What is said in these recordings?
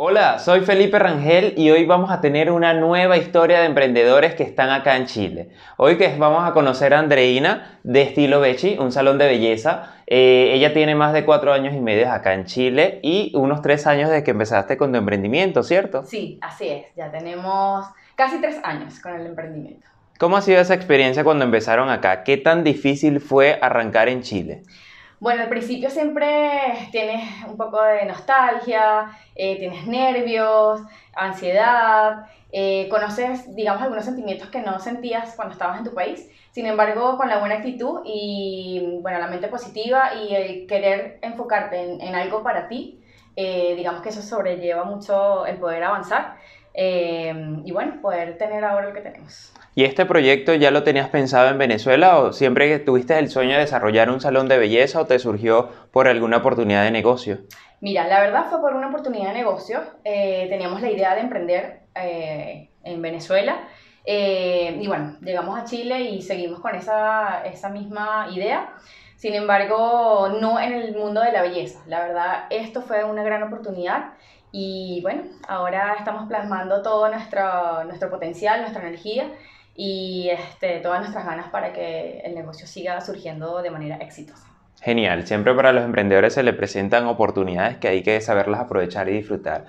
Hola, soy Felipe Rangel y hoy vamos a tener una nueva historia de emprendedores que están acá en Chile. Hoy que vamos a conocer a Andreina de Estilo Bechi, un salón de belleza. Eh, ella tiene más de cuatro años y medio acá en Chile y unos tres años desde que empezaste con tu emprendimiento, ¿cierto? Sí, así es. Ya tenemos casi tres años con el emprendimiento. ¿Cómo ha sido esa experiencia cuando empezaron acá? ¿Qué tan difícil fue arrancar en Chile? Bueno, al principio siempre tienes un poco de nostalgia, eh, tienes nervios, ansiedad, eh, conoces, digamos, algunos sentimientos que no sentías cuando estabas en tu país. Sin embargo, con la buena actitud y, bueno, la mente positiva y el querer enfocarte en, algo para ti, eh, digamos que eso sobrelleva mucho el poder avanzar y, bueno, poder tener ahora lo que tenemos. ¿Y este proyecto ya lo tenías pensado en Venezuela o siempre tuviste el sueño de desarrollar un salón de belleza o te surgió por alguna oportunidad de negocio? Mira, la verdad fue por una oportunidad de negocio. Eh, teníamos la idea de emprender eh, en Venezuela. Eh, y bueno, llegamos a Chile y seguimos con esa, esa misma idea. Sin embargo, no en el mundo de la belleza. La verdad, esto fue una gran oportunidad y bueno, ahora estamos plasmando todo nuestro, nuestro potencial, nuestra energía y este, todas nuestras ganas para que el negocio siga surgiendo de manera exitosa. Genial, siempre para los emprendedores se le presentan oportunidades que hay que saberlas aprovechar y disfrutar.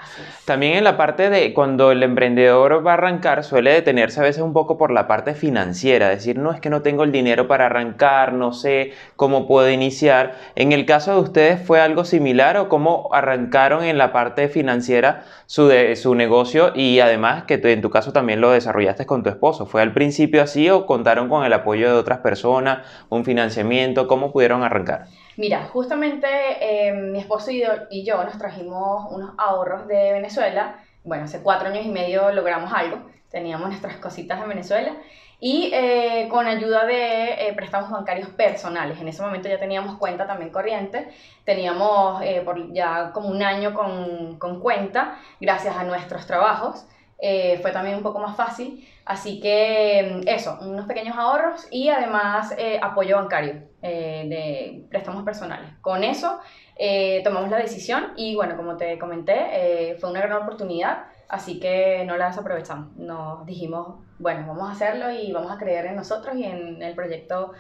También en la parte de cuando el emprendedor va a arrancar suele detenerse a veces un poco por la parte financiera, decir, no es que no tengo el dinero para arrancar, no sé cómo puedo iniciar. En el caso de ustedes fue algo similar o cómo arrancaron en la parte financiera su, de, su negocio y además que en tu caso también lo desarrollaste con tu esposo. ¿Fue al principio así o contaron con el apoyo de otras personas, un financiamiento? ¿Cómo pudieron arrancar? Mira, justamente eh, mi esposo y yo, nos trajimos unos ahorros de Venezuela. Bueno, hace cuatro años y medio logramos algo. Teníamos nuestras cositas en Venezuela. Y eh, con ayuda de eh, préstamos bancarios personales. En ese momento ya teníamos cuenta también corriente. Teníamos por ya como un año con, con cuenta, gracias a nuestros trabajos. Eh, fue también un poco más fácil. Así que mm, eso, unos pequeños ahorros y además eh, apoyo bancario eh, de préstamos personales. Con eso tomamos la decisión y bueno, como te comenté, fue una gran oportunidad, así que no la desaprovechamos. Nos dijimos, bueno, vamos a hacerlo y vamos a creer en nosotros y en el proyecto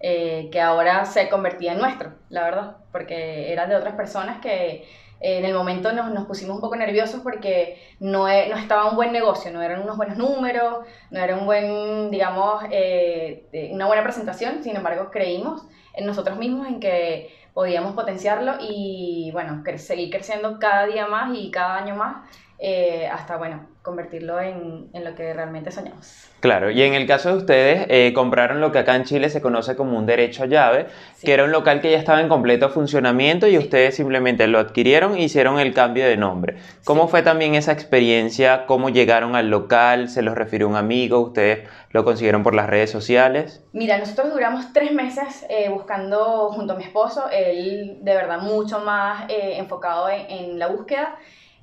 que ahora se convertía en nuestro, la verdad, porque era de otras personas que en el momento nos, nos, pusimos un poco nerviosos porque no, e, no, estaba un buen negocio, no eran unos buenos números, no era un buen, digamos, eh, una buena presentación, sin embargo creímos en nosotros mismos, en que podíamos potenciarlo y, bueno, seguir creciendo cada día más y cada año más eh, hasta, bueno, convertirlo en, en, lo que realmente soñamos. Claro, y en el caso de ustedes, eh, compraron lo que acá en Chile se conoce como un derecho a llave, que era un local que ya estaba en completo funcionamiento y ustedes simplemente lo adquirieron e hicieron el cambio de nombre. ¿Cómo fue también esa experiencia? ¿Cómo llegaron al local? ¿Se los refirió un amigo? ¿Ustedes lo consiguieron por las redes sociales? Mira, nosotros duramos tres meses eh, buscando junto a mi esposo, él de verdad mucho más enfocado en, en la búsqueda.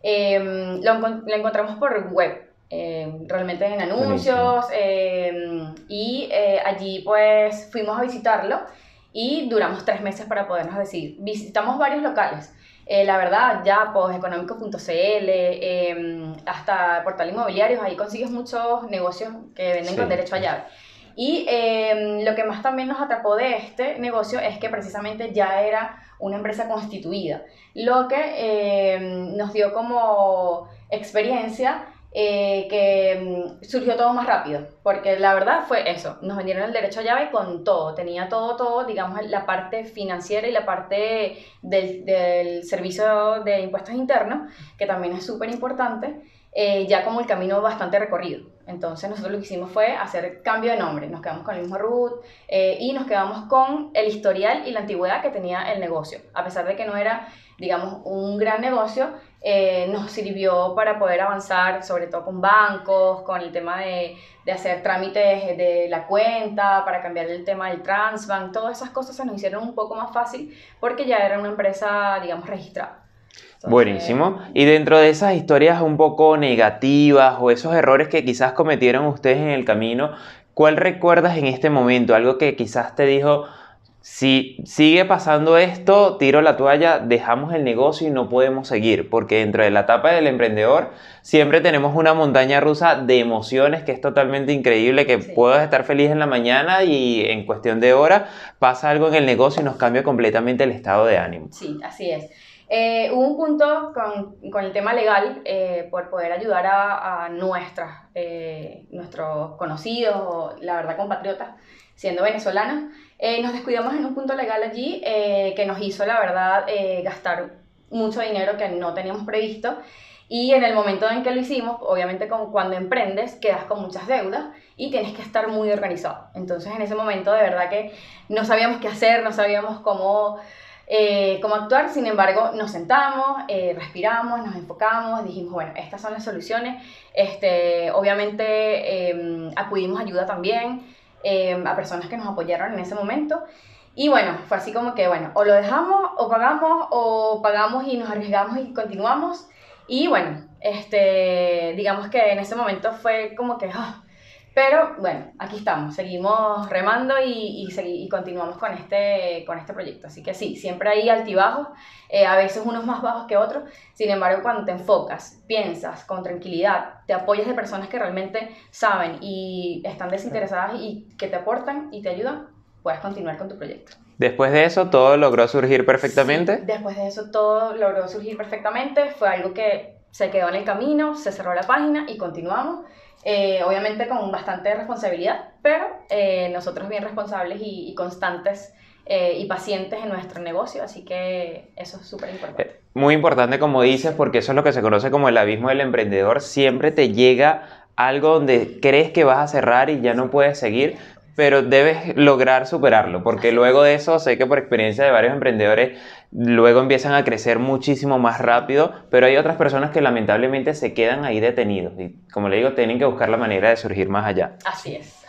Em, lo, encontramos por web, em, realmente en anuncios, em, y eh, allí pues fuimos a visitarlo y duramos tres meses para podernos decir, visitamos varios locales. Eh, la verdad, ya pues económico.cl, hasta portal inmobiliarios, ahí consigues muchos negocios que venden con derecho a llave. Y lo que más también nos atrapó de este negocio es que precisamente ya era una empresa constituida, lo que eh, nos dio como experiencia eh, que mm, surgió todo más rápido, porque la verdad fue eso, nos vendieron el derecho a llave con todo, tenía todo, todo, digamos, la parte financiera y la parte del, del servicio de impuestos internos, que también es súper importante, eh, ya como el camino bastante recorrido. Entonces nosotros lo que hicimos fue hacer cambio de nombre, nos quedamos con el mismo root eh, y nos quedamos con el historial y la antigüedad que tenía el negocio. A pesar de que no era, digamos, un gran negocio, eh, nos sirvió para poder avanzar, sobre todo con bancos, con el tema de, de, hacer trámites de la cuenta, para cambiar el tema del Transbank, todas esas cosas se nos hicieron un poco más fácil porque ya era una empresa, digamos, registrada. Buenísimo. Y dentro de esas historias un poco negativas o esos errores que quizás cometieron ustedes en el camino, ¿cuál recuerdas en este momento? Algo que quizás te dijo, si sigue pasando esto, tiro la toalla, dejamos el negocio y no podemos seguir, porque dentro de la etapa del emprendedor siempre tenemos una montaña rusa de emociones que es totalmente increíble, que puedo estar feliz en la mañana y en cuestión de horas pasa algo en el negocio y nos cambia completamente el estado de ánimo. Sí, así es. Eh, hubo un punto con, con el tema legal eh, por poder ayudar a, a nuestras, eh, nuestros conocidos, la verdad compatriotas, siendo venezolanos, eh, nos descuidamos en un punto legal allí eh, que nos hizo, la verdad, eh, gastar mucho dinero que no teníamos previsto. Y en el momento en que lo hicimos, obviamente como cuando emprendes, quedas con muchas deudas y tienes que estar muy organizado. Entonces en ese momento de verdad que no sabíamos qué hacer, no sabíamos cómo, cómo actuar, sin embargo nos sentamos, respiramos, nos enfocamos, dijimos, bueno, estas son las soluciones. Este, obviamente em, acudimos ayuda también. Em, a personas que nos apoyaron en ese momento. Y bueno, fue así como que, bueno, o lo dejamos, o pagamos, o pagamos y nos arriesgamos y continuamos. Y bueno, este, digamos que en ese momento fue como que, ah, pero bueno, aquí estamos, seguimos remando y, y, continuamos con este, con este proyecto. Así que sí, siempre hay altibajos, eh, a veces unos más bajos que otros. Sin embargo, cuando te enfocas, piensas con tranquilidad, te apoyas de personas que realmente saben y están desinteresadas y que te aportan y te ayudan, puedes continuar con tu proyecto. Después de eso, todo logró surgir perfectamente. después de eso, todo logró surgir perfectamente. Fue algo que se quedó en el camino, se cerró la página y continuamos. Eh, obviamente con bastante responsabilidad, pero eh, nosotros bien responsables y, constantes eh, y pacientes en nuestro negocio, así que eso es súper importante. Muy importante como dices, porque eso es lo que se conoce como el abismo del emprendedor, siempre te llega algo donde crees que vas a cerrar y ya no puedes seguir, pero debes lograr superarlo, porque luego de eso, sé que por experiencia de varios emprendedores, luego empiezan a crecer muchísimo más rápido, pero hay otras personas que lamentablemente se quedan ahí detenidos y, como le digo, tienen que buscar la manera de surgir más allá. Así es.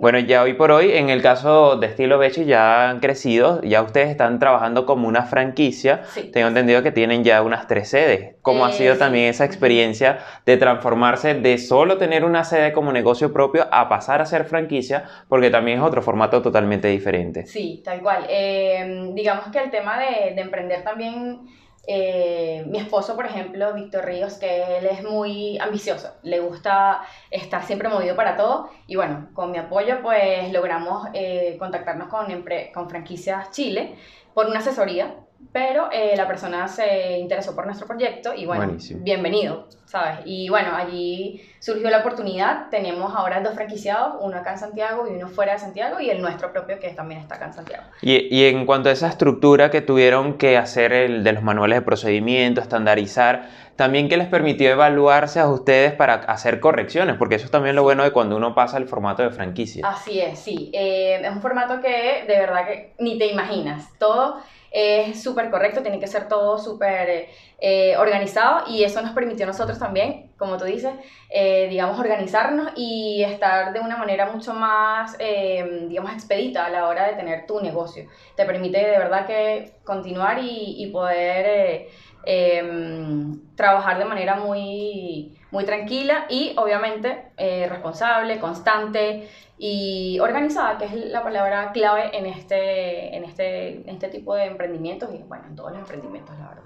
Bueno, ya hoy por hoy, en el caso de Estilo Bechi, ya han crecido, ya ustedes están trabajando como una franquicia. Tengo entendido que tienen ya unas tres sedes. ¿Cómo ha sido eh, también esa experiencia de transformarse de solo tener una sede como negocio propio a pasar a ser franquicia? Porque también es otro formato totalmente diferente. Sí, tal cual. Eh, digamos que el tema de, de emprender también eh, mi esposo, por ejemplo, Víctor Ríos, que él es muy ambicioso, le gusta estar siempre movido para todo y bueno, con mi apoyo pues logramos eh, contactarnos con, con Franquicias Chile por una asesoría pero eh, la persona se interesó por nuestro proyecto y bueno, bienvenido, ¿sabes? Y bueno, allí surgió la oportunidad, tenemos ahora dos franquiciados, uno acá en Santiago y uno fuera de Santiago y el nuestro propio que también está acá en Santiago. Y, y en cuanto a esa estructura que tuvieron que hacer el de los manuales de procedimiento, estandarizar, también que les permitió evaluarse a ustedes para hacer correcciones, porque eso es también lo bueno de cuando uno pasa al formato de franquicia. Así es, sí, eh, es un formato que de verdad que ni te imaginas, todo es súper correcto, tiene que ser todo súper eh, organizado y eso nos permitió a nosotros también, como tú dices, eh, digamos, organizarnos y estar de una manera mucho más, eh, digamos, expedita a la hora de tener tu negocio. Te permite de verdad que continuar y, y poder em, trabajar de manera muy, muy tranquila y obviamente responsable, constante, y organizada, que es la palabra clave en este, en este, este tipo de emprendimientos y bueno, en todos los emprendimientos, la verdad.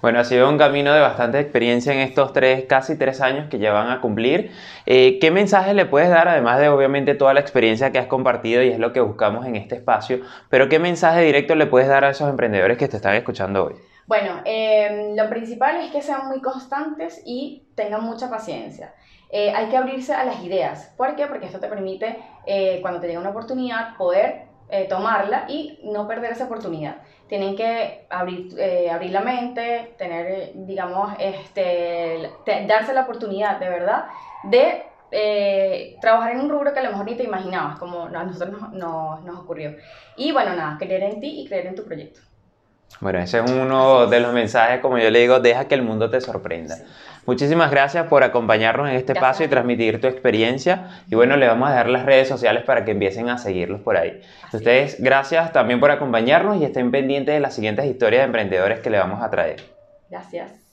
Bueno, ha sido un camino de bastante experiencia en estos tres, casi tres años que ya van a cumplir. Eh, ¿Qué mensaje le puedes dar, además de obviamente toda la experiencia que has compartido y es lo que buscamos en este espacio, pero qué mensaje directo le puedes dar a esos emprendedores que te están escuchando hoy? Bueno, eh, lo principal es que sean muy constantes y tengan mucha paciencia. Eh, hay que abrirse a las ideas. ¿Por qué? Porque esto te permite, eh, cuando te llega una oportunidad, poder eh, tomarla y no perder esa oportunidad. Tienen que abrir, abrir la mente, tener, digamos, este, darse la oportunidad de verdad de trabajar en un rubro que a lo mejor ni te imaginabas, como a nosotros nos, nos ocurrió. Y bueno, nada, creer en ti y creer en tu proyecto. Bueno, ese es uno de los mensajes, como yo le digo, deja que el mundo te sorprenda. Muchísimas gracias por acompañarnos en este espacio y transmitir tu experiencia. Y bueno, le vamos a dejar las redes sociales para que empiecen a seguirlos por ahí. Ustedes, gracias también por acompañarnos y estén pendientes de las siguientes historias de emprendedores que le vamos a traer. Gracias.